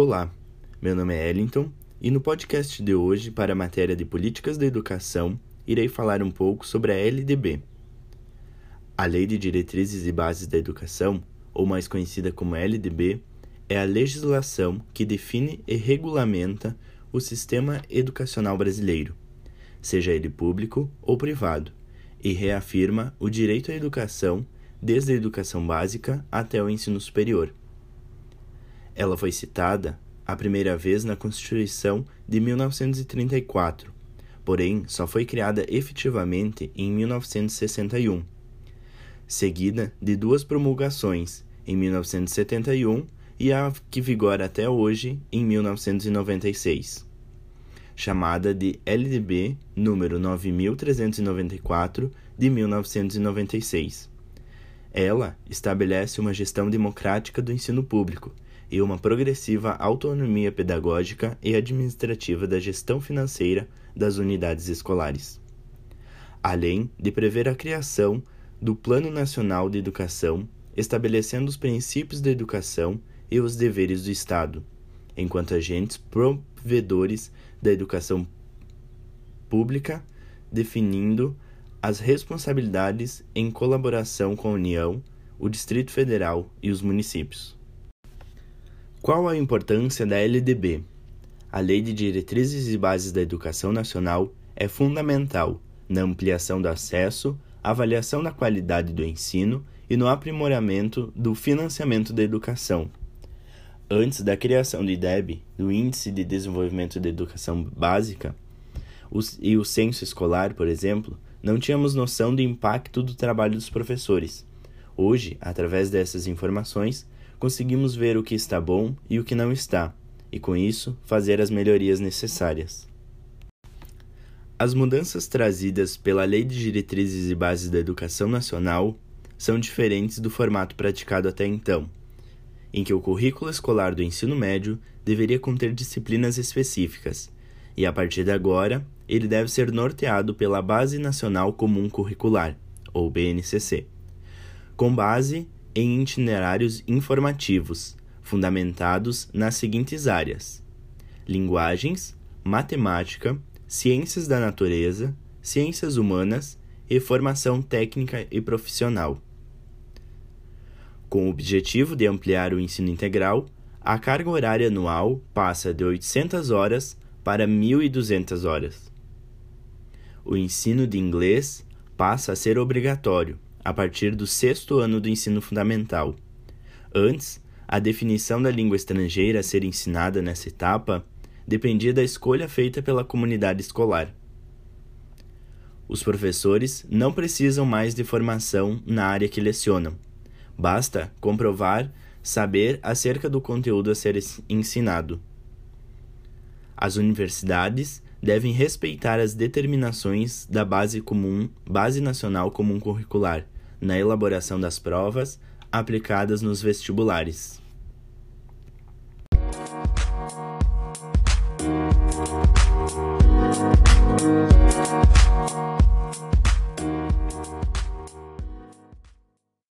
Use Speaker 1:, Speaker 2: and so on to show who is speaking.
Speaker 1: Olá, meu nome é Ellington e no podcast de hoje, para a matéria de Políticas da Educação, irei falar um pouco sobre a LDB. A Lei de Diretrizes e Bases da Educação, ou mais conhecida como LDB, é a legislação que define e regulamenta o sistema educacional brasileiro, seja ele público ou privado, e reafirma o direito à educação desde a educação básica até o ensino superior. Ela foi citada a primeira vez na Constituição de 1934, porém só foi criada efetivamente em 1961, seguida de duas promulgações, em 1971 e a que vigora até hoje, em 1996, chamada de LDB número 9394 de 1996. Ela estabelece uma gestão democrática do ensino público e uma progressiva autonomia pedagógica e administrativa da gestão financeira das unidades escolares, além de prever a criação do Plano Nacional de Educação, estabelecendo os princípios da educação e os deveres do Estado, enquanto agentes provedores da educação pública, definindo as responsabilidades em colaboração com a União, o Distrito Federal e os municípios. Qual a importância da LDB? A Lei de Diretrizes e Bases da Educação Nacional é fundamental na ampliação do acesso, avaliação da qualidade do ensino e no aprimoramento do financiamento da educação. Antes da criação do IDEB, do Índice de Desenvolvimento da Educação Básica, e o censo escolar, por exemplo, não tínhamos noção do impacto do trabalho dos professores. Hoje, através dessas informações, conseguimos ver o que está bom e o que não está, e com isso fazer as melhorias necessárias. As mudanças trazidas pela Lei de Diretrizes e Bases da Educação Nacional são diferentes do formato praticado até então, em que o currículo escolar do ensino médio deveria conter disciplinas específicas, e a partir de agora ele deve ser norteado pela Base Nacional Comum Curricular, ou BNCC, com base em itinerários informativos, fundamentados nas seguintes áreas: linguagens, matemática, ciências da natureza, ciências humanas e formação técnica e profissional. Com o objetivo de ampliar o ensino integral, a carga horária anual passa de 800 horas para 1.200 horas. O ensino de inglês passa a ser obrigatório a partir do sexto ano do ensino fundamental. Antes, a definição da língua estrangeira a ser ensinada nessa etapa dependia da escolha feita pela comunidade escolar. Os professores não precisam mais de formação na área que lecionam. Basta comprovar saber acerca do conteúdo a ser ensinado. As universidades devem respeitar as determinações da Base Comum, Base Nacional Comum Curricular na elaboração das provas aplicadas nos vestibulares.